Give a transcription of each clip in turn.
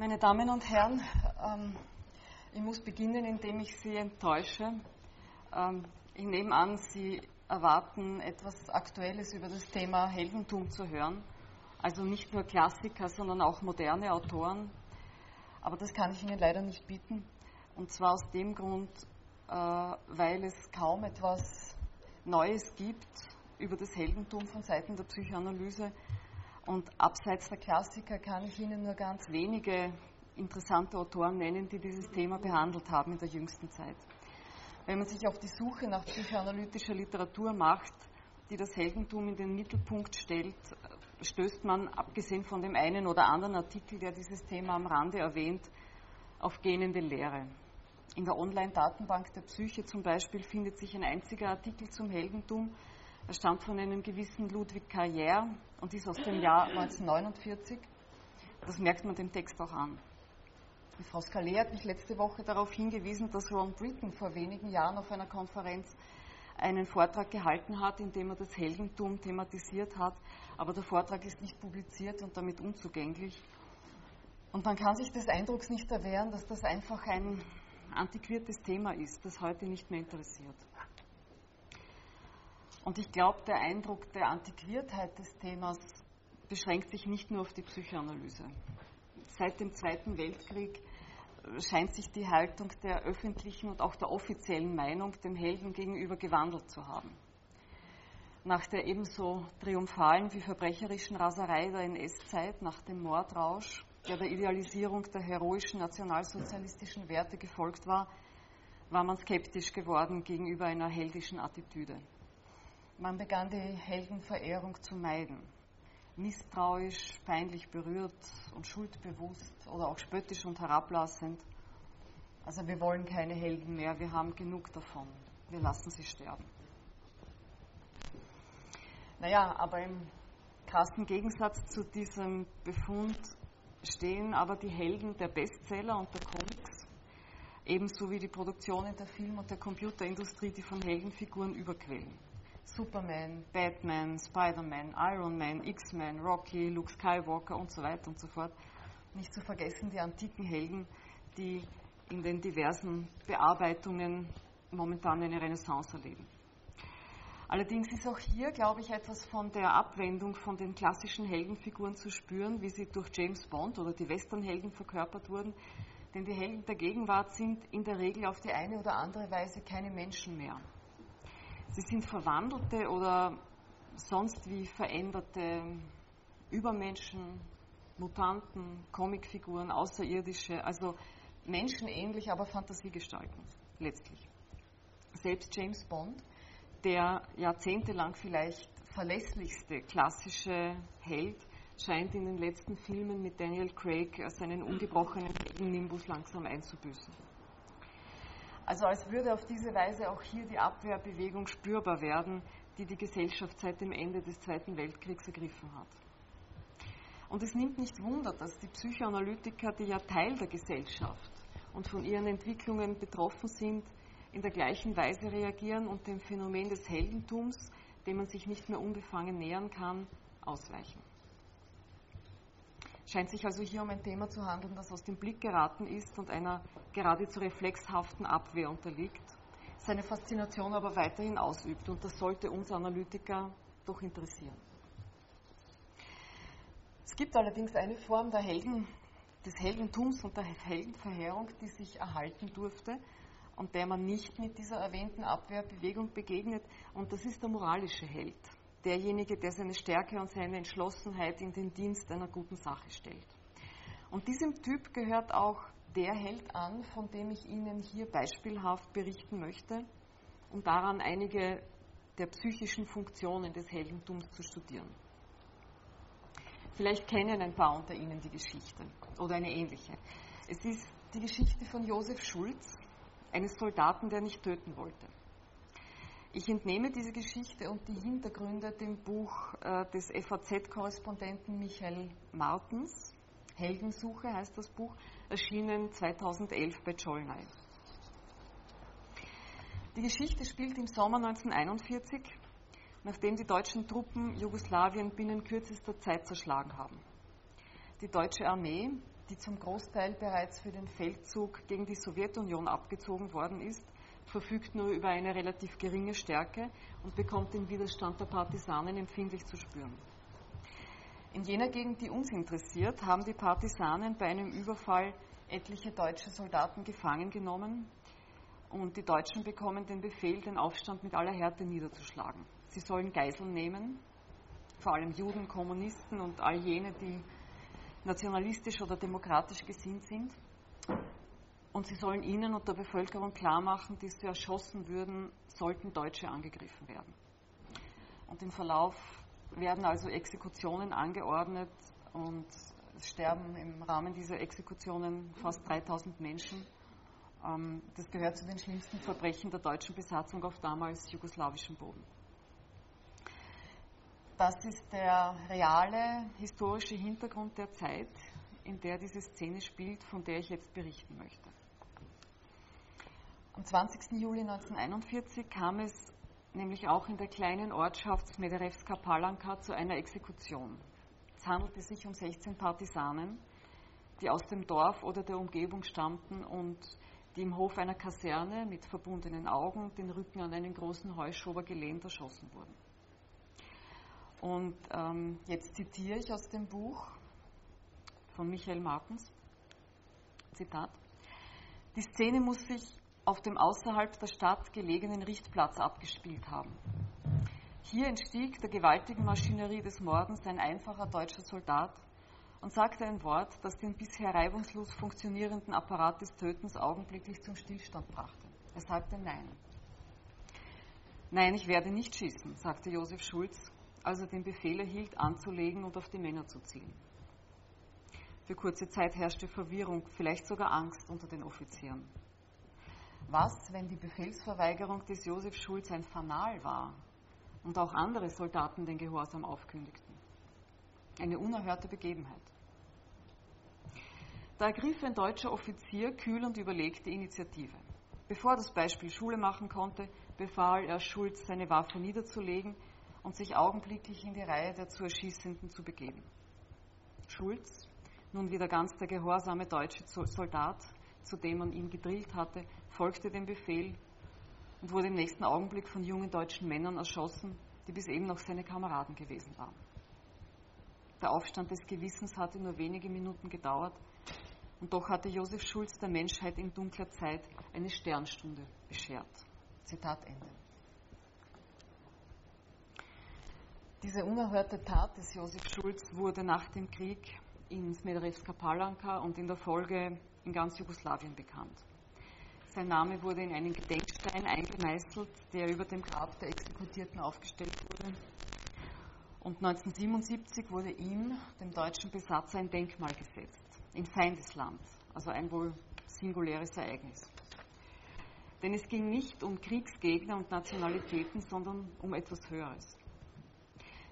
Meine Damen und Herren, ähm, ich muss beginnen, indem ich Sie enttäusche. Ähm, ich nehme an, Sie erwarten etwas Aktuelles über das Thema Heldentum zu hören. Also nicht nur Klassiker, sondern auch moderne Autoren. Aber das kann ich Ihnen leider nicht bieten. Und zwar aus dem Grund, äh, weil es kaum etwas Neues gibt über das Heldentum von Seiten der Psychoanalyse. Und abseits der Klassiker kann ich Ihnen nur ganz wenige interessante Autoren nennen, die dieses Thema behandelt haben in der jüngsten Zeit. Wenn man sich auf die Suche nach psychoanalytischer Literatur macht, die das Heldentum in den Mittelpunkt stellt, stößt man, abgesehen von dem einen oder anderen Artikel, der dieses Thema am Rande erwähnt, auf gähnende Lehre. In der Online-Datenbank der Psyche zum Beispiel findet sich ein einziger Artikel zum Heldentum. Er stammt von einem gewissen Ludwig Carrière und ist aus dem Jahr 1949. Das merkt man dem Text auch an. Frau Scalé hat mich letzte Woche darauf hingewiesen, dass Ron Britton vor wenigen Jahren auf einer Konferenz einen Vortrag gehalten hat, in dem er das Heldentum thematisiert hat, aber der Vortrag ist nicht publiziert und damit unzugänglich. Und man kann sich des Eindrucks nicht erwehren, dass das einfach ein antiquiertes Thema ist, das heute nicht mehr interessiert. Und ich glaube, der Eindruck der Antiquiertheit des Themas beschränkt sich nicht nur auf die Psychoanalyse. Seit dem Zweiten Weltkrieg scheint sich die Haltung der öffentlichen und auch der offiziellen Meinung dem Helden gegenüber gewandelt zu haben. Nach der ebenso triumphalen wie verbrecherischen Raserei der NS-Zeit, nach dem Mordrausch, der der Idealisierung der heroischen nationalsozialistischen Werte gefolgt war, war man skeptisch geworden gegenüber einer heldischen Attitüde. Man begann die Heldenverehrung zu meiden. Misstrauisch, peinlich berührt und schuldbewusst oder auch spöttisch und herablassend. Also wir wollen keine Helden mehr, wir haben genug davon. Wir lassen sie sterben. Naja, aber im krassen Gegensatz zu diesem Befund stehen aber die Helden der Bestseller und der Comics, ebenso wie die Produktionen der Film- und der Computerindustrie, die von Heldenfiguren überquellen. Superman, Batman, Spider-Man, Iron Man, X-Men, Rocky, Luke Skywalker und so weiter und so fort. Nicht zu vergessen die antiken Helden, die in den diversen Bearbeitungen momentan eine Renaissance erleben. Allerdings ist auch hier, glaube ich, etwas von der Abwendung von den klassischen Heldenfiguren zu spüren, wie sie durch James Bond oder die Westernhelden verkörpert wurden. Denn die Helden der Gegenwart sind in der Regel auf die eine oder andere Weise keine Menschen mehr. Sie sind verwandelte oder sonst wie veränderte Übermenschen, Mutanten, Comicfiguren, Außerirdische, also menschenähnlich, aber Fantasiegestalten letztlich. Selbst James Bond der jahrzehntelang vielleicht verlässlichste klassische Held scheint in den letzten Filmen mit Daniel Craig seinen ungebrochenen Nimbus langsam einzubüßen. Also als würde auf diese Weise auch hier die Abwehrbewegung spürbar werden, die die Gesellschaft seit dem Ende des Zweiten Weltkriegs ergriffen hat. Und es nimmt nicht Wunder, dass die Psychoanalytiker, die ja Teil der Gesellschaft und von ihren Entwicklungen betroffen sind, in der gleichen Weise reagieren und dem Phänomen des Heldentums, dem man sich nicht mehr unbefangen nähern kann, ausweichen. Scheint sich also hier um ein Thema zu handeln, das aus dem Blick geraten ist und einer geradezu reflexhaften Abwehr unterliegt, seine Faszination aber weiterhin ausübt. Und das sollte uns Analytiker doch interessieren. Es gibt allerdings eine Form Helden, des Heldentums und der Heldenverheerung, die sich erhalten durfte, und der man nicht mit dieser erwähnten Abwehrbewegung begegnet. Und das ist der moralische Held, derjenige, der seine Stärke und seine Entschlossenheit in den Dienst einer guten Sache stellt. Und diesem Typ gehört auch der Held an, von dem ich Ihnen hier beispielhaft berichten möchte, um daran einige der psychischen Funktionen des Heldentums zu studieren. Vielleicht kennen ein paar unter Ihnen die Geschichte oder eine ähnliche. Es ist die Geschichte von Josef Schulz, eines Soldaten, der nicht töten wollte. Ich entnehme diese Geschichte und die Hintergründe dem Buch äh, des FAZ-Korrespondenten Michael Martens. Heldensuche heißt das Buch, erschienen 2011 bei Cholnay. Die Geschichte spielt im Sommer 1941, nachdem die deutschen Truppen Jugoslawien binnen kürzester Zeit zerschlagen haben. Die deutsche Armee, die zum Großteil bereits für den Feldzug gegen die Sowjetunion abgezogen worden ist, verfügt nur über eine relativ geringe Stärke und bekommt den Widerstand der Partisanen empfindlich zu spüren. In jener Gegend, die uns interessiert, haben die Partisanen bei einem Überfall etliche deutsche Soldaten gefangen genommen und die Deutschen bekommen den Befehl, den Aufstand mit aller Härte niederzuschlagen. Sie sollen Geiseln nehmen, vor allem Juden, Kommunisten und all jene, die nationalistisch oder demokratisch gesinnt sind. Und sie sollen ihnen und der Bevölkerung klar machen, dass sie erschossen würden, sollten Deutsche angegriffen werden. Und im Verlauf werden also Exekutionen angeordnet und es sterben im Rahmen dieser Exekutionen fast 3000 Menschen. Ähm, das gehört zu den schlimmsten Verbrechen der deutschen Besatzung auf damals jugoslawischem Boden. Das ist der reale historische Hintergrund der Zeit, in der diese Szene spielt, von der ich jetzt berichten möchte. Am 20. Juli 1941 kam es nämlich auch in der kleinen Ortschaft Smederevska Palanka zu einer Exekution. Es handelte sich um 16 Partisanen, die aus dem Dorf oder der Umgebung stammten und die im Hof einer Kaserne mit verbundenen Augen den Rücken an einen großen Heuschober gelehnt erschossen wurden. Und ähm, jetzt zitiere ich aus dem Buch von Michael Martens. Zitat. Die Szene muss sich auf dem außerhalb der Stadt gelegenen Richtplatz abgespielt haben. Hier entstieg der gewaltigen Maschinerie des Mordens ein einfacher deutscher Soldat und sagte ein Wort, das den bisher reibungslos funktionierenden Apparat des Tötens augenblicklich zum Stillstand brachte. Er sagte Nein. Nein, ich werde nicht schießen, sagte Josef Schulz, als er den Befehl erhielt, anzulegen und auf die Männer zu zielen. Für kurze Zeit herrschte Verwirrung, vielleicht sogar Angst unter den Offizieren. Was, wenn die Befehlsverweigerung des Josef Schulz ein Fanal war und auch andere Soldaten den Gehorsam aufkündigten? Eine unerhörte Begebenheit. Da ergriff ein deutscher Offizier kühl und überlegt die Initiative. Bevor das Beispiel Schule machen konnte, befahl er Schulz, seine Waffe niederzulegen und sich augenblicklich in die Reihe der zu Erschießenden zu begeben. Schulz, nun wieder ganz der gehorsame deutsche Soldat, zu dem man ihn gedrillt hatte, folgte dem Befehl und wurde im nächsten Augenblick von jungen deutschen Männern erschossen, die bis eben noch seine Kameraden gewesen waren. Der Aufstand des Gewissens hatte nur wenige Minuten gedauert und doch hatte Josef Schulz der Menschheit in dunkler Zeit eine Sternstunde beschert. Zitat Ende. Diese unerhörte Tat des Josef Schulz wurde nach dem Krieg in Smederevska Palanka und in der Folge in ganz Jugoslawien bekannt. Sein Name wurde in einen Gedenkstein eingemeißelt, der über dem Grab der Exekutierten aufgestellt wurde. Und 1977 wurde ihm, dem deutschen Besatzer, ein Denkmal gesetzt, in Feindesland, also ein wohl singuläres Ereignis. Denn es ging nicht um Kriegsgegner und Nationalitäten, sondern um etwas Höheres.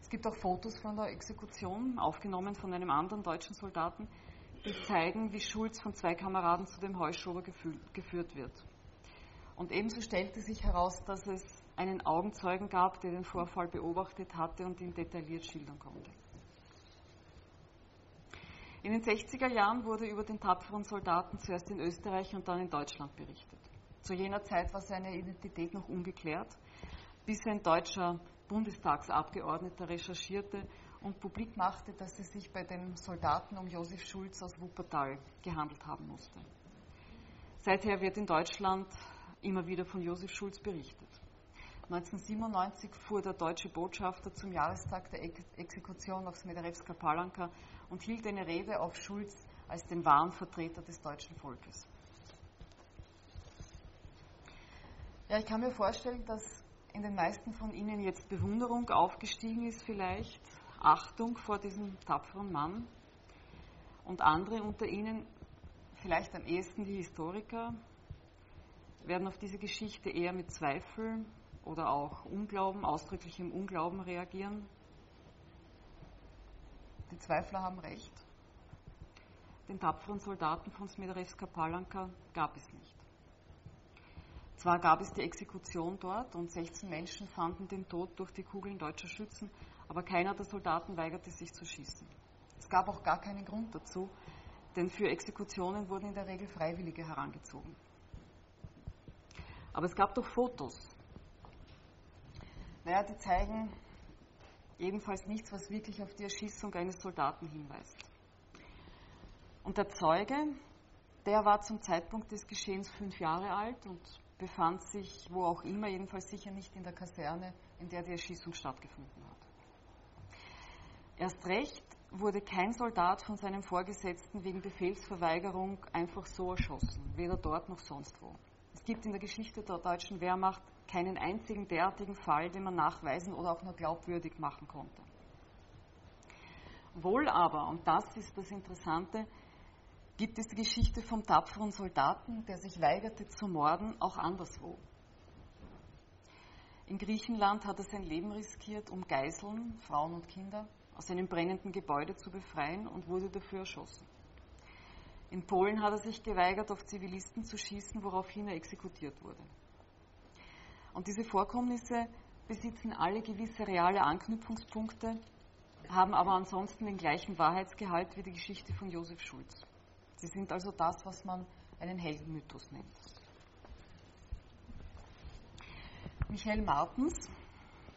Es gibt auch Fotos von der Exekution, aufgenommen von einem anderen deutschen Soldaten, die zeigen, wie Schulz von zwei Kameraden zu dem Heuschober geführt wird. Und ebenso stellte sich heraus, dass es einen Augenzeugen gab, der den Vorfall beobachtet hatte und ihn detailliert schildern konnte. In den 60er Jahren wurde über den tapferen Soldaten zuerst in Österreich und dann in Deutschland berichtet. Zu jener Zeit war seine Identität noch ungeklärt, bis ein deutscher Bundestagsabgeordneter recherchierte und publik machte, dass es sich bei den Soldaten um Josef Schulz aus Wuppertal gehandelt haben musste. Seither wird in Deutschland immer wieder von Josef Schulz berichtet. 1997 fuhr der deutsche Botschafter zum Jahrestag der Exekution auf Smederevska Palanka und hielt eine Rede auf Schulz als den wahren Vertreter des deutschen Volkes. Ja, ich kann mir vorstellen, dass in den meisten von Ihnen jetzt Bewunderung aufgestiegen ist vielleicht, Achtung vor diesem tapferen Mann und andere unter Ihnen, vielleicht am ehesten die Historiker, werden auf diese Geschichte eher mit Zweifel oder auch Unglauben, ausdrücklichem Unglauben reagieren. Die Zweifler haben recht. Den tapferen Soldaten von Smederevska Palanka gab es nicht. Zwar gab es die Exekution dort und 16 Menschen fanden den Tod durch die Kugeln deutscher Schützen, aber keiner der Soldaten weigerte sich zu schießen. Es gab auch gar keinen Grund dazu, denn für Exekutionen wurden in der Regel Freiwillige herangezogen. Aber es gab doch Fotos. Naja, die zeigen jedenfalls nichts, was wirklich auf die Erschießung eines Soldaten hinweist. Und der Zeuge, der war zum Zeitpunkt des Geschehens fünf Jahre alt und befand sich wo auch immer, jedenfalls sicher nicht in der Kaserne, in der die Erschießung stattgefunden hat. Erst recht wurde kein Soldat von seinem Vorgesetzten wegen Befehlsverweigerung einfach so erschossen, weder dort noch sonst wo. Es gibt in der Geschichte der deutschen Wehrmacht keinen einzigen derartigen Fall, den man nachweisen oder auch nur glaubwürdig machen konnte. Wohl aber, und das ist das Interessante, gibt es die Geschichte vom tapferen Soldaten, der sich weigerte zu morden, auch anderswo. In Griechenland hat er sein Leben riskiert, um Geiseln, Frauen und Kinder aus einem brennenden Gebäude zu befreien und wurde dafür erschossen. In Polen hat er sich geweigert, auf Zivilisten zu schießen, woraufhin er exekutiert wurde. Und diese Vorkommnisse besitzen alle gewisse reale Anknüpfungspunkte, haben aber ansonsten den gleichen Wahrheitsgehalt wie die Geschichte von Josef Schulz. Sie sind also das, was man einen Heldenmythos nennt. Michael Martens,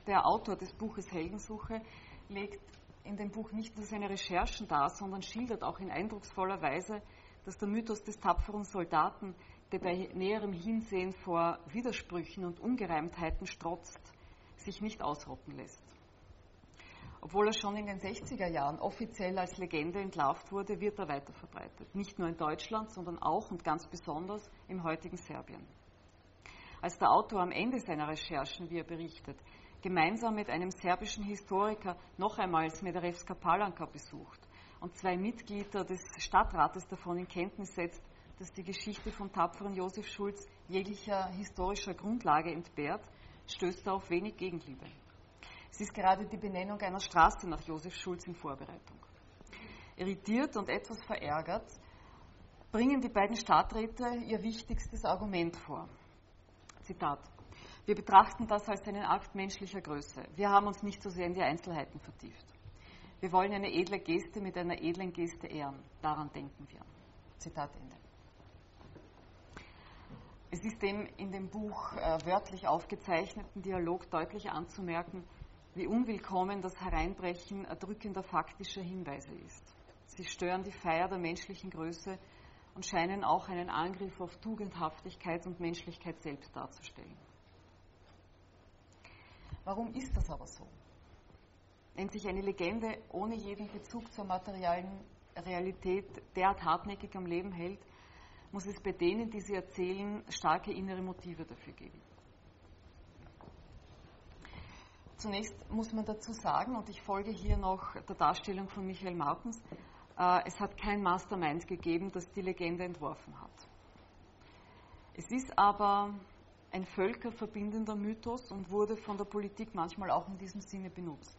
der Autor des Buches Heldensuche, legt in dem Buch nicht nur seine Recherchen dar, sondern schildert auch in eindrucksvoller Weise, dass der Mythos des tapferen Soldaten, der bei näherem Hinsehen vor Widersprüchen und Ungereimtheiten strotzt, sich nicht ausrotten lässt. Obwohl er schon in den 60er Jahren offiziell als Legende entlarvt wurde, wird er weiter verbreitet. Nicht nur in Deutschland, sondern auch und ganz besonders im heutigen Serbien. Als der Autor am Ende seiner Recherchen, wie er berichtet, gemeinsam mit einem serbischen Historiker noch einmal Smederevska Palanka besucht und zwei Mitglieder des Stadtrates davon in Kenntnis setzt, dass die Geschichte vom tapferen Josef Schulz jeglicher historischer Grundlage entbehrt, stößt er auf wenig Gegenliebe. Es ist gerade die Benennung einer Straße nach Josef Schulz in Vorbereitung. Irritiert und etwas verärgert bringen die beiden Stadträte ihr wichtigstes Argument vor. Zitat. Wir betrachten das als einen Akt menschlicher Größe. Wir haben uns nicht so sehr in die Einzelheiten vertieft. Wir wollen eine edle Geste mit einer edlen Geste ehren. Daran denken wir. Zitat Ende. Es ist dem in dem Buch äh, wörtlich aufgezeichneten Dialog deutlich anzumerken, wie unwillkommen das Hereinbrechen erdrückender faktischer Hinweise ist. Sie stören die Feier der menschlichen Größe und scheinen auch einen Angriff auf Tugendhaftigkeit und Menschlichkeit selbst darzustellen. Warum ist das aber so? Wenn sich eine Legende ohne jeden Bezug zur materialen Realität derart hartnäckig am Leben hält, muss es bei denen, die sie erzählen, starke innere Motive dafür geben. Zunächst muss man dazu sagen, und ich folge hier noch der Darstellung von Michael Martens, äh, es hat kein Mastermind gegeben, das die Legende entworfen hat. Es ist aber ein völkerverbindender Mythos und wurde von der Politik manchmal auch in diesem Sinne benutzt.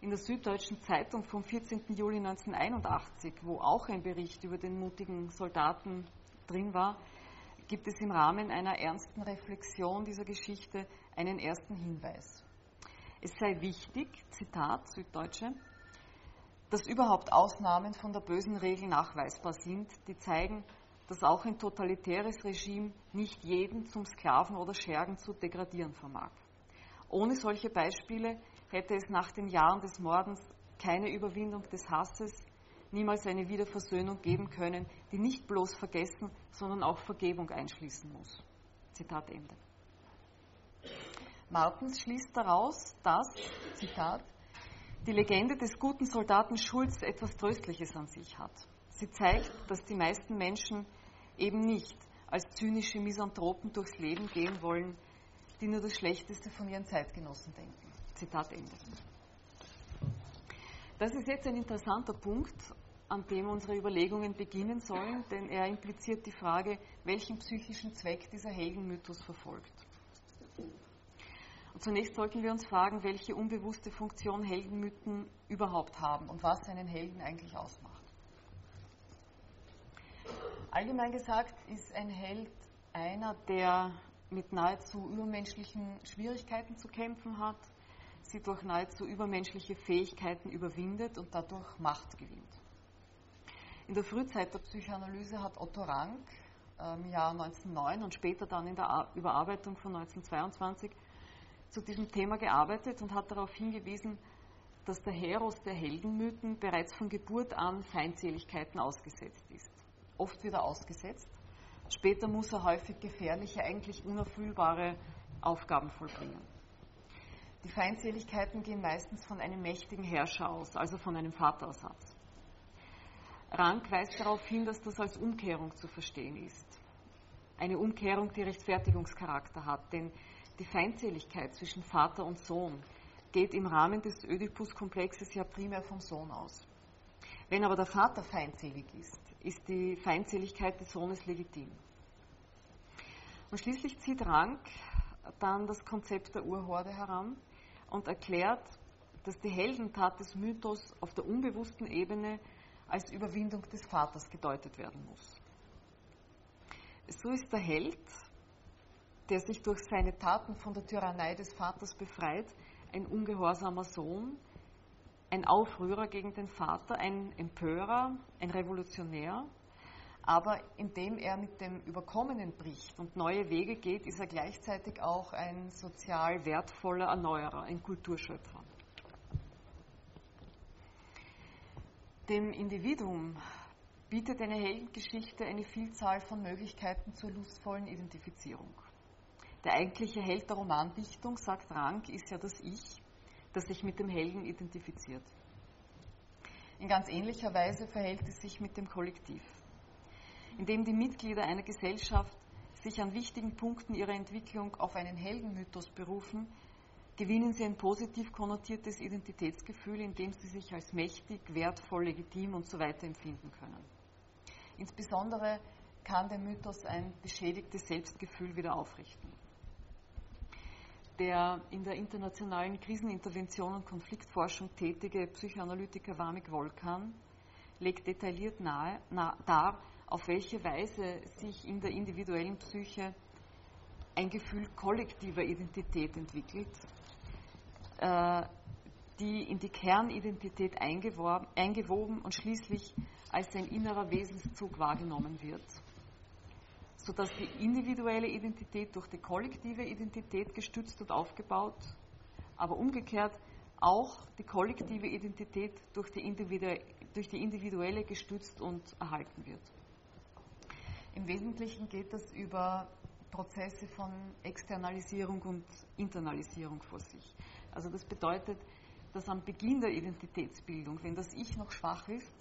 In der Süddeutschen Zeitung vom 14. Juli 1981, wo auch ein Bericht über den mutigen Soldaten drin war, gibt es im Rahmen einer ernsten Reflexion dieser Geschichte einen ersten Hinweis. Es sei wichtig, Zitat Süddeutsche, dass überhaupt Ausnahmen von der bösen Regel nachweisbar sind, die zeigen, dass auch ein totalitäres Regime nicht jeden zum Sklaven oder Schergen zu degradieren vermag. Ohne solche Beispiele hätte es nach den Jahren des Mordens keine Überwindung des Hasses, niemals eine Wiederversöhnung geben können, die nicht bloß Vergessen, sondern auch Vergebung einschließen muss. Zitat Ende. Martens schließt daraus, dass, Zitat, die Legende des guten Soldaten Schulz etwas Tröstliches an sich hat. Sie zeigt, dass die meisten Menschen eben nicht als zynische Misanthropen durchs Leben gehen wollen, die nur das Schlechteste von ihren Zeitgenossen denken. Zitat Ende. Das ist jetzt ein interessanter Punkt, an dem unsere Überlegungen beginnen sollen, denn er impliziert die Frage, welchen psychischen Zweck dieser Heldenmythos verfolgt. Und zunächst sollten wir uns fragen, welche unbewusste Funktion Heldenmythen überhaupt haben und was einen Helden eigentlich ausmacht. Allgemein gesagt ist ein Held einer, der mit nahezu übermenschlichen Schwierigkeiten zu kämpfen hat, sie durch nahezu übermenschliche Fähigkeiten überwindet und dadurch Macht gewinnt. In der Frühzeit der Psychoanalyse hat Otto Rank ähm, im Jahr 1909 und später dann in der Überarbeitung von 1922 zu diesem Thema gearbeitet und hat darauf hingewiesen, dass der Heros der Heldenmythen bereits von Geburt an Feindseligkeiten ausgesetzt ist. Oft wieder ausgesetzt. Später muss er häufig gefährliche, eigentlich unerfüllbare Aufgaben vollbringen. Die Feindseligkeiten gehen meistens von einem mächtigen Herrscher aus, also von einem Vaterersatz. Rank weist darauf hin, dass das als Umkehrung zu verstehen ist. Eine Umkehrung, die Rechtfertigungscharakter hat, denn die Feindseligkeit zwischen Vater und Sohn geht im Rahmen des Ödipus-Komplexes ja primär vom Sohn aus. Wenn aber der Vater feindselig ist, ist die Feindseligkeit des Sohnes legitim. Und schließlich zieht Rank dann das Konzept der Urhorde heran und erklärt, dass die Heldentat des Mythos auf der unbewussten Ebene als Überwindung des Vaters gedeutet werden muss. So ist der Held, der sich durch seine Taten von der Tyrannei des Vaters befreit, ein ungehorsamer Sohn, ein Aufrührer gegen den Vater, ein Empörer, ein Revolutionär. Aber indem er mit dem Überkommenen bricht und neue Wege geht, ist er gleichzeitig auch ein sozial wertvoller Erneuerer, ein Kulturschöpfer. Dem Individuum bietet eine Heldengeschichte eine Vielzahl von Möglichkeiten zur lustvollen Identifizierung. Der eigentliche Held der Romandichtung, sagt Rank, ist ja das Ich, das sich mit dem Helden identifiziert. In ganz ähnlicher Weise verhält es sich mit dem Kollektiv. Indem die Mitglieder einer Gesellschaft sich an wichtigen Punkten ihrer Entwicklung auf einen Heldenmythos berufen, gewinnen sie ein positiv konnotiertes Identitätsgefühl, in dem sie sich als mächtig, wertvoll, legitim und so weiter empfinden können. Insbesondere kann der Mythos ein beschädigtes Selbstgefühl wieder aufrichten der in der internationalen Krisenintervention und Konfliktforschung tätige Psychoanalytiker Vamik Volkan legt detailliert nahe, na, dar, auf welche Weise sich in der individuellen Psyche ein Gefühl kollektiver Identität entwickelt, äh, die in die Kernidentität eingewoben und schließlich als ein innerer Wesenszug wahrgenommen wird sodass die individuelle Identität durch die kollektive Identität gestützt und aufgebaut, aber umgekehrt auch die kollektive Identität durch die, durch die individuelle gestützt und erhalten wird. Im Wesentlichen geht das über Prozesse von Externalisierung und Internalisierung vor sich. Also das bedeutet, dass am Beginn der Identitätsbildung, wenn das Ich noch schwach ist,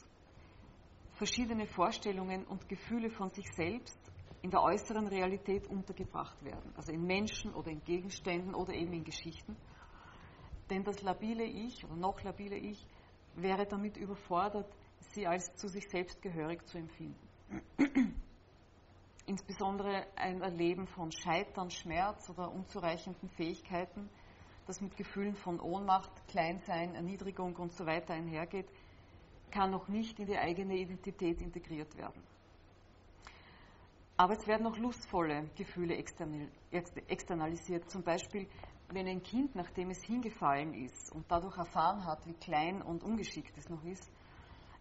verschiedene Vorstellungen und Gefühle von sich selbst in der äußeren Realität untergebracht werden, also in Menschen oder in Gegenständen oder eben in Geschichten. Denn das labile Ich oder noch labile Ich wäre damit überfordert, sie als zu sich selbst gehörig zu empfinden. Insbesondere ein Erleben von Scheitern, Schmerz oder unzureichenden Fähigkeiten, das mit Gefühlen von Ohnmacht, Kleinsein, Erniedrigung und so weiter einhergeht, kann noch nicht in die eigene Identität integriert werden. Aber es werden auch lustvolle Gefühle externalisiert. Zum Beispiel, wenn ein Kind, nachdem es hingefallen ist und dadurch erfahren hat, wie klein und ungeschickt es noch ist,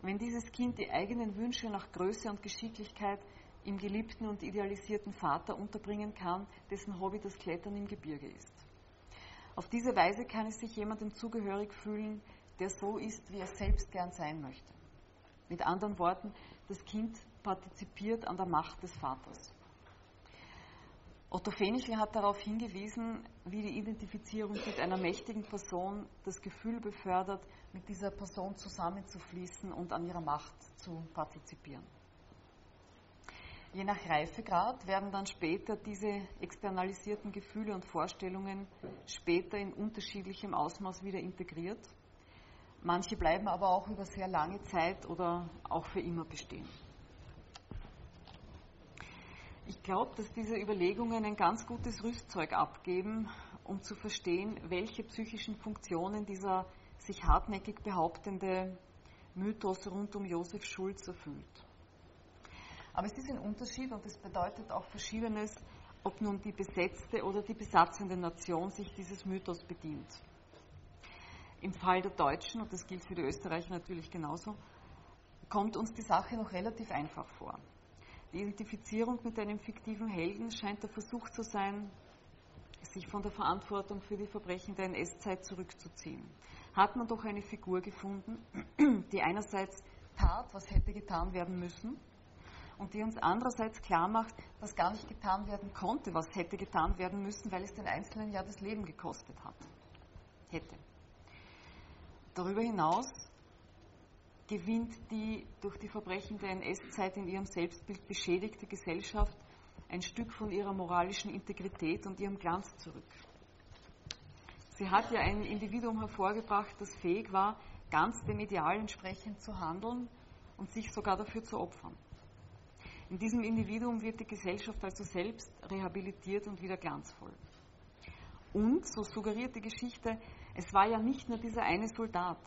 wenn dieses Kind die eigenen Wünsche nach Größe und Geschicklichkeit im geliebten und idealisierten Vater unterbringen kann, dessen Hobby das Klettern im Gebirge ist. Auf diese Weise kann es sich jemandem zugehörig fühlen, der so ist, wie er selbst gern sein möchte. Mit anderen Worten, das Kind partizipiert an der Macht des Vaters. Otto Fenichel hat darauf hingewiesen, wie die Identifizierung mit einer mächtigen Person das Gefühl befördert, mit dieser Person zusammenzufließen und an ihrer Macht zu partizipieren. Je nach Reifegrad werden dann später diese externalisierten Gefühle und Vorstellungen später in unterschiedlichem Ausmaß wieder integriert. Manche bleiben aber auch über sehr lange Zeit oder auch für immer bestehen. Ich glaube, dass diese Überlegungen ein ganz gutes Rüstzeug abgeben, um zu verstehen, welche psychischen Funktionen dieser sich hartnäckig behauptende Mythos rund um Josef Schulz erfüllt. Aber es ist ein Unterschied und es bedeutet auch Verschiedenes, ob nun die besetzte oder die besatzende Nation sich dieses Mythos bedient. Im Fall der Deutschen, und das gilt für die Österreicher natürlich genauso, kommt uns die Sache noch relativ einfach vor. Identifizierung mit einem fiktiven Helden scheint der Versuch zu sein, sich von der Verantwortung für die Verbrechen der NS-Zeit zurückzuziehen. Hat man doch eine Figur gefunden, die einerseits tat, was hätte getan werden müssen, und die uns andererseits klar macht, was gar nicht getan werden konnte, was hätte getan werden müssen, weil es den Einzelnen ja das Leben gekostet hat. Hätte. Darüber hinaus gewinnt die durch die Verbrechen der NS-Zeit in ihrem Selbstbild beschädigte Gesellschaft ein Stück von ihrer moralischen Integrität und ihrem Glanz zurück. Sie hat ja ein Individuum hervorgebracht, das fähig war, ganz dem Ideal entsprechend zu handeln und sich sogar dafür zu opfern. In diesem Individuum wird die Gesellschaft also selbst rehabilitiert und wieder glanzvoll. Und, so suggeriert die Geschichte, es war ja nicht nur dieser eine Soldat.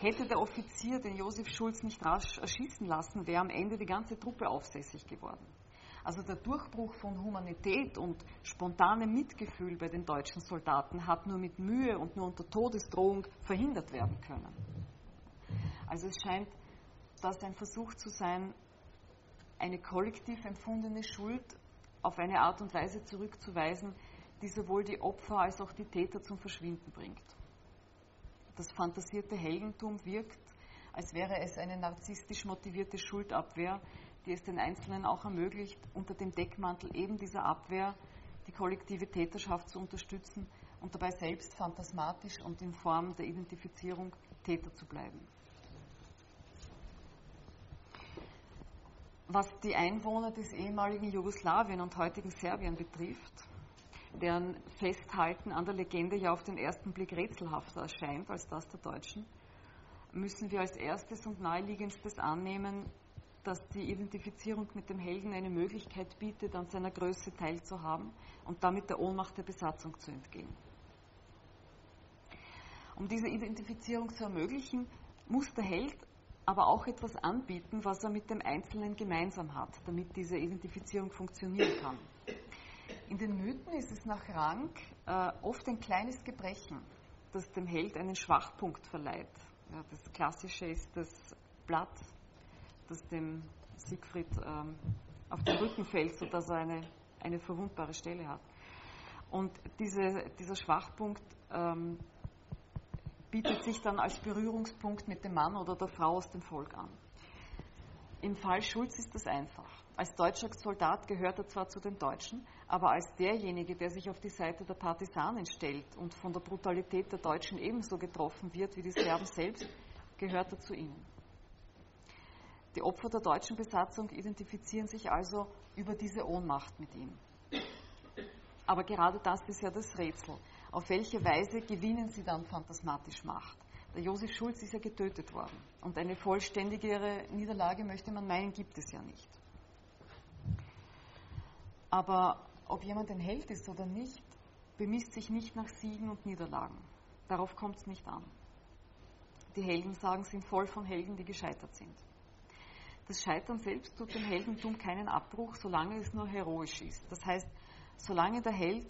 Hätte der Offizier den Josef Schulz nicht rasch erschießen lassen, wäre am Ende die ganze Truppe aufsässig geworden. Also der Durchbruch von Humanität und spontanem Mitgefühl bei den deutschen Soldaten hat nur mit Mühe und nur unter Todesdrohung verhindert werden können. Also es scheint das ein Versuch zu sein, eine kollektiv empfundene Schuld auf eine Art und Weise zurückzuweisen, die sowohl die Opfer als auch die Täter zum Verschwinden bringt. Das fantasierte Heldentum wirkt, als wäre es eine narzisstisch motivierte Schuldabwehr, die es den Einzelnen auch ermöglicht, unter dem Deckmantel eben dieser Abwehr die kollektive Täterschaft zu unterstützen und dabei selbst phantasmatisch und in Form der Identifizierung Täter zu bleiben. Was die Einwohner des ehemaligen Jugoslawien und heutigen Serbien betrifft, deren Festhalten an der Legende ja auf den ersten Blick rätselhafter erscheint als das der Deutschen, müssen wir als erstes und naheliegendstes annehmen, dass die Identifizierung mit dem Helden eine Möglichkeit bietet, an seiner Größe teilzuhaben und damit der Ohnmacht der Besatzung zu entgehen. Um diese Identifizierung zu ermöglichen, muss der Held aber auch etwas anbieten, was er mit dem Einzelnen gemeinsam hat, damit diese Identifizierung funktionieren kann. In den Mythen ist es nach Rang äh, oft ein kleines Gebrechen, das dem Held einen Schwachpunkt verleiht. Ja, das Klassische ist das Blatt, das dem Siegfried ähm, auf den Rücken fällt, sodass er eine, eine verwundbare Stelle hat. Und diese, dieser Schwachpunkt ähm, bietet sich dann als Berührungspunkt mit dem Mann oder der Frau aus dem Volk an. Im Fall Schulz ist das einfach. Als deutscher Soldat gehört er zwar zu den Deutschen, aber als derjenige, der sich auf die Seite der Partisanen stellt und von der Brutalität der Deutschen ebenso getroffen wird wie die Serben selbst, gehört er zu ihnen. Die Opfer der deutschen Besatzung identifizieren sich also über diese Ohnmacht mit ihm. Aber gerade das ist ja das Rätsel. Auf welche Weise gewinnen sie dann phantasmatisch Macht? Der Josef Schulz ist ja getötet worden. Und eine vollständigere Niederlage, möchte man meinen, gibt es ja nicht. Aber ob jemand ein Held ist oder nicht, bemisst sich nicht nach Siegen und Niederlagen. Darauf kommt es nicht an. Die Heldensagen sind voll von Helden, die gescheitert sind. Das Scheitern selbst tut dem Heldentum keinen Abbruch, solange es nur heroisch ist. Das heißt, solange der Held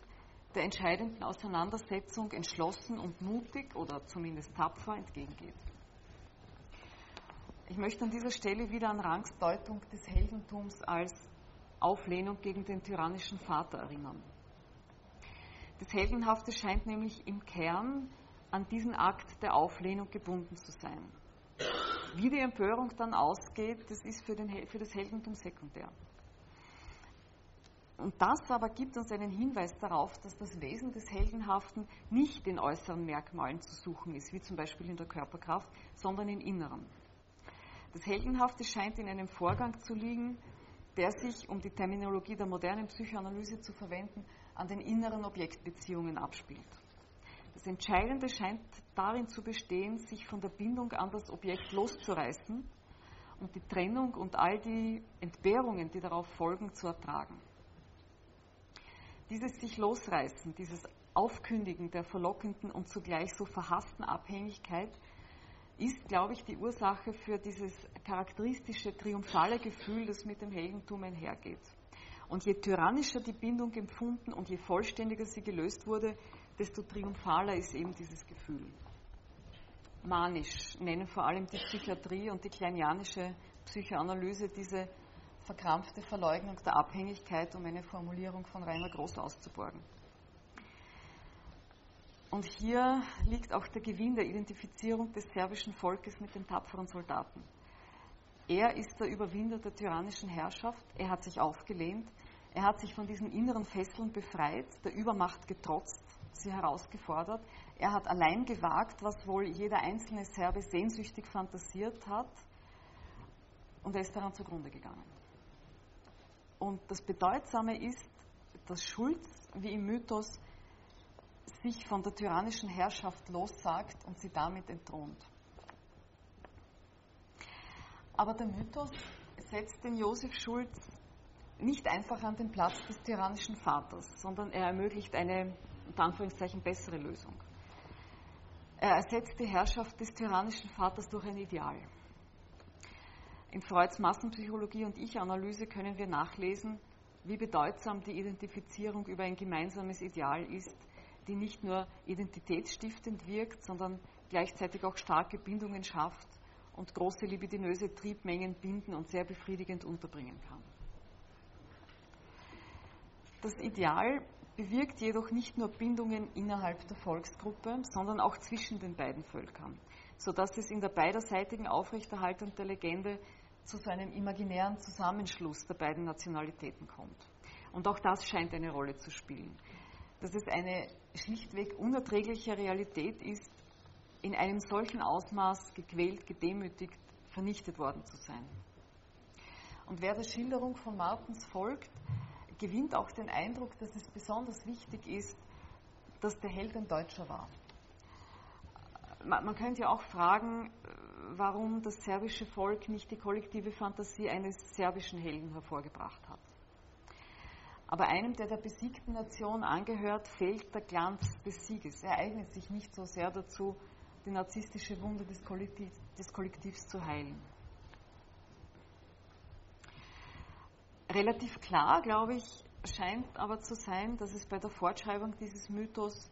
der entscheidenden Auseinandersetzung entschlossen und mutig oder zumindest tapfer entgegengeht. Ich möchte an dieser Stelle wieder an Rangs Deutung des Heldentums als Auflehnung gegen den tyrannischen Vater erinnern. Das Heldenhafte scheint nämlich im Kern an diesen Akt der Auflehnung gebunden zu sein. Wie die Empörung dann ausgeht, das ist für, den, für das Heldentum sekundär. Und das aber gibt uns einen Hinweis darauf, dass das Wesen des Heldenhaften nicht in äußeren Merkmalen zu suchen ist, wie zum Beispiel in der Körperkraft, sondern in inneren. Das Heldenhafte scheint in einem Vorgang zu liegen, der sich, um die Terminologie der modernen Psychoanalyse zu verwenden, an den inneren Objektbeziehungen abspielt. Das Entscheidende scheint darin zu bestehen, sich von der Bindung an das Objekt loszureißen und die Trennung und all die Entbehrungen, die darauf folgen, zu ertragen. Dieses sich losreißen, dieses Aufkündigen der verlockenden und zugleich so verhassten Abhängigkeit ist, glaube ich, die Ursache für dieses charakteristische triumphale Gefühl, das mit dem Heldentum einhergeht. Und je tyrannischer die Bindung empfunden und je vollständiger sie gelöst wurde, desto triumphaler ist eben dieses Gefühl. manisch nennen vor allem die Psychiatrie und die kleinianische Psychoanalyse diese verkrampfte Verleugnung der Abhängigkeit, um eine Formulierung von Rainer Groß auszuborgen. Und hier liegt auch der Gewinn der Identifizierung des serbischen Volkes mit den tapferen Soldaten. Er ist der Überwinder der tyrannischen Herrschaft, er hat sich aufgelehnt, er hat sich von diesen inneren Fesseln befreit, der Übermacht getrotzt, sie herausgefordert, er hat allein gewagt, was wohl jeder einzelne Serbe sehnsüchtig fantasiert hat, und er ist daran zugrunde gegangen. Und das Bedeutsame ist, dass Schulz, wie im Mythos, sich von der tyrannischen Herrschaft lossagt und sie damit entthront. Aber der Mythos setzt den Josef Schulz nicht einfach an den Platz des tyrannischen Vaters, sondern er ermöglicht eine, unter Anführungszeichen, bessere Lösung. Er ersetzt die Herrschaft des tyrannischen Vaters durch ein Ideal. In Freuds Massenpsychologie und Ich-Analyse können wir nachlesen, wie bedeutsam die Identifizierung über ein gemeinsames Ideal ist, die nicht nur identitätsstiftend wirkt, sondern gleichzeitig auch starke Bindungen schafft und große libidinöse Triebmengen binden und sehr befriedigend unterbringen kann. Das Ideal bewirkt jedoch nicht nur Bindungen innerhalb der Volksgruppe, sondern auch zwischen den beiden Völkern, sodass es in der beiderseitigen Aufrechterhaltung der Legende zu so einem imaginären Zusammenschluss der beiden Nationalitäten kommt. Und auch das scheint eine Rolle zu spielen dass es eine schlichtweg unerträgliche Realität ist, in einem solchen Ausmaß gequält, gedemütigt, vernichtet worden zu sein. Und wer der Schilderung von Martens folgt, gewinnt auch den Eindruck, dass es besonders wichtig ist, dass der Held ein Deutscher war. Man könnte ja auch fragen, warum das serbische Volk nicht die kollektive Fantasie eines serbischen Helden hervorgebracht hat. Aber einem, der der besiegten Nation angehört, fehlt der Glanz des Sieges. Er eignet sich nicht so sehr dazu, die narzisstische Wunde des, Kollektiv, des Kollektivs zu heilen. Relativ klar, glaube ich, scheint aber zu sein, dass es bei der Fortschreibung dieses Mythos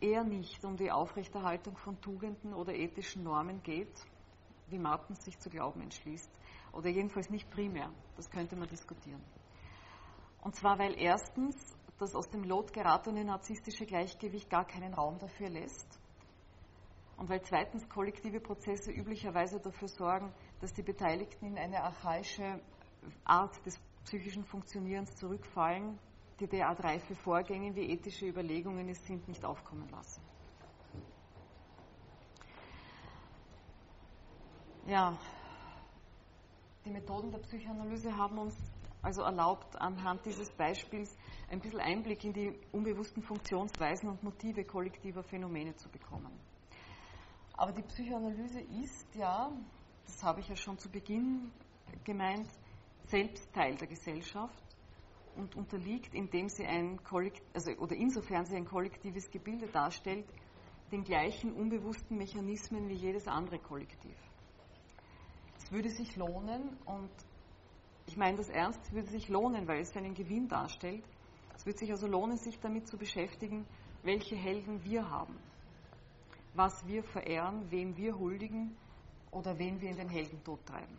eher nicht um die Aufrechterhaltung von Tugenden oder ethischen Normen geht, wie Martens sich zu glauben entschließt, oder jedenfalls nicht primär. Das könnte man diskutieren. Und zwar, weil erstens das aus dem Lot geratene narzisstische Gleichgewicht gar keinen Raum dafür lässt. Und weil zweitens kollektive Prozesse üblicherweise dafür sorgen, dass die Beteiligten in eine archaische Art des psychischen Funktionierens zurückfallen, die derart reife Vorgänge wie ethische Überlegungen es sind, nicht aufkommen lassen. Ja, die Methoden der Psychoanalyse haben uns also erlaubt, anhand dieses Beispiels ein bisschen Einblick in die unbewussten Funktionsweisen und Motive kollektiver Phänomene zu bekommen. Aber die Psychoanalyse ist ja, das habe ich ja schon zu Beginn gemeint, selbst Teil der Gesellschaft und unterliegt, indem sie ein Kollekt also, oder insofern sie ein kollektives Gebilde darstellt, den gleichen unbewussten Mechanismen wie jedes andere Kollektiv. Es würde sich lohnen und ich meine das ernst, es würde sich lohnen, weil es einen Gewinn darstellt. Es wird sich also lohnen, sich damit zu beschäftigen, welche Helden wir haben, was wir verehren, wem wir huldigen oder wen wir in den Heldentod treiben.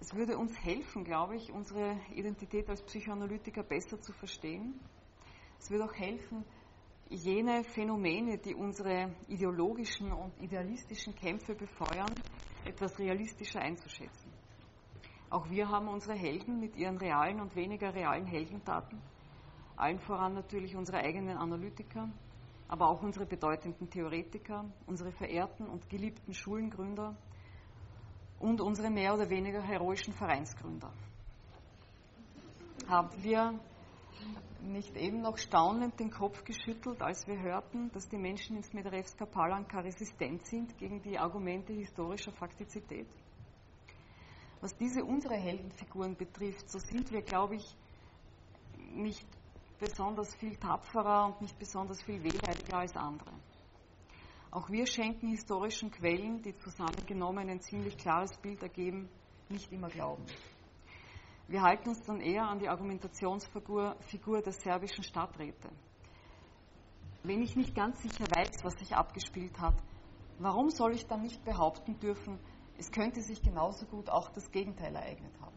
Es würde uns helfen, glaube ich, unsere Identität als Psychoanalytiker besser zu verstehen. Es würde auch helfen, jene Phänomene, die unsere ideologischen und idealistischen Kämpfe befeuern, etwas realistischer einzuschätzen. Auch wir haben unsere Helden mit ihren realen und weniger realen Heldentaten. Allen voran natürlich unsere eigenen Analytiker, aber auch unsere bedeutenden Theoretiker, unsere verehrten und geliebten Schulengründer und unsere mehr oder weniger heroischen Vereinsgründer. Haben wir nicht eben noch staunend den Kopf geschüttelt, als wir hörten, dass die Menschen in Smederevska Palanka resistent sind gegen die Argumente historischer Faktizität? Was diese unsere Heldenfiguren betrifft, so sind wir, glaube ich, nicht besonders viel tapferer und nicht besonders viel wehleidiger als andere. Auch wir schenken historischen Quellen, die zusammengenommen ein ziemlich klares Bild ergeben, nicht immer Glauben. Wir halten uns dann eher an die Argumentationsfigur Figur der serbischen Stadträte. wenn ich nicht ganz sicher weiß, was sich abgespielt hat, warum soll ich dann nicht behaupten dürfen, es könnte sich genauso gut auch das Gegenteil ereignet haben?